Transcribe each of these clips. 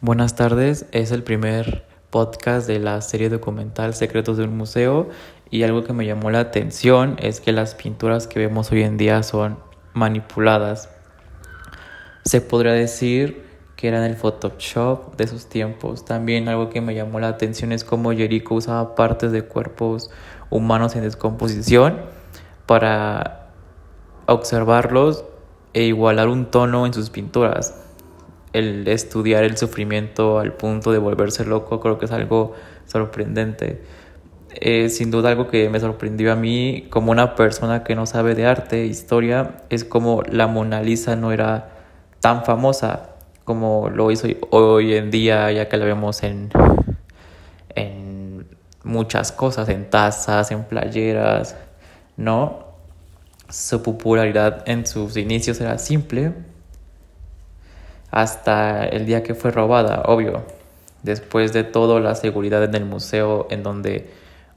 Buenas tardes, es el primer podcast de la serie documental Secretos de un Museo y algo que me llamó la atención es que las pinturas que vemos hoy en día son manipuladas. Se podría decir que eran el Photoshop de sus tiempos. También algo que me llamó la atención es cómo Jericho usaba partes de cuerpos humanos en descomposición para observarlos e igualar un tono en sus pinturas. El estudiar el sufrimiento al punto de volverse loco creo que es algo sorprendente. Es sin duda algo que me sorprendió a mí como una persona que no sabe de arte, historia, es como la Mona Lisa no era tan famosa como lo hizo hoy en día, ya que la vemos en, en muchas cosas, en tazas, en playeras, ¿no? Su popularidad en sus inicios era simple hasta el día que fue robada, obvio. Después de todo, la seguridad en el museo en donde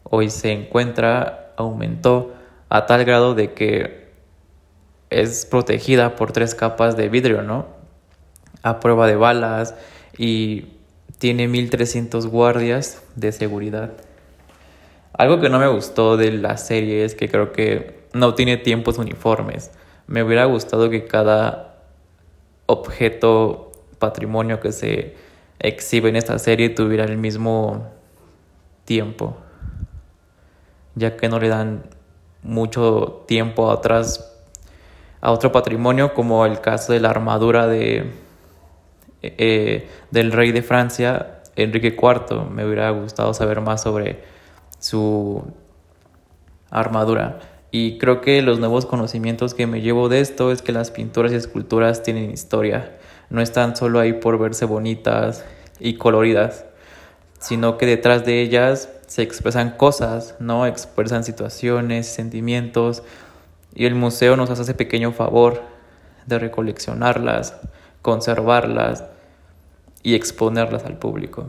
hoy se encuentra aumentó a tal grado de que es protegida por tres capas de vidrio, ¿no? A prueba de balas y tiene 1300 guardias de seguridad. Algo que no me gustó de la serie es que creo que no tiene tiempos uniformes. Me hubiera gustado que cada objeto, patrimonio que se exhibe en esta serie tuviera el mismo tiempo, ya que no le dan mucho tiempo atrás a otro patrimonio como el caso de la armadura de eh, del rey de Francia Enrique IV me hubiera gustado saber más sobre su armadura y creo que los nuevos conocimientos que me llevo de esto es que las pinturas y esculturas tienen historia. No están solo ahí por verse bonitas y coloridas, sino que detrás de ellas se expresan cosas, ¿no? Expresan situaciones, sentimientos. Y el museo nos hace ese pequeño favor de recoleccionarlas, conservarlas y exponerlas al público.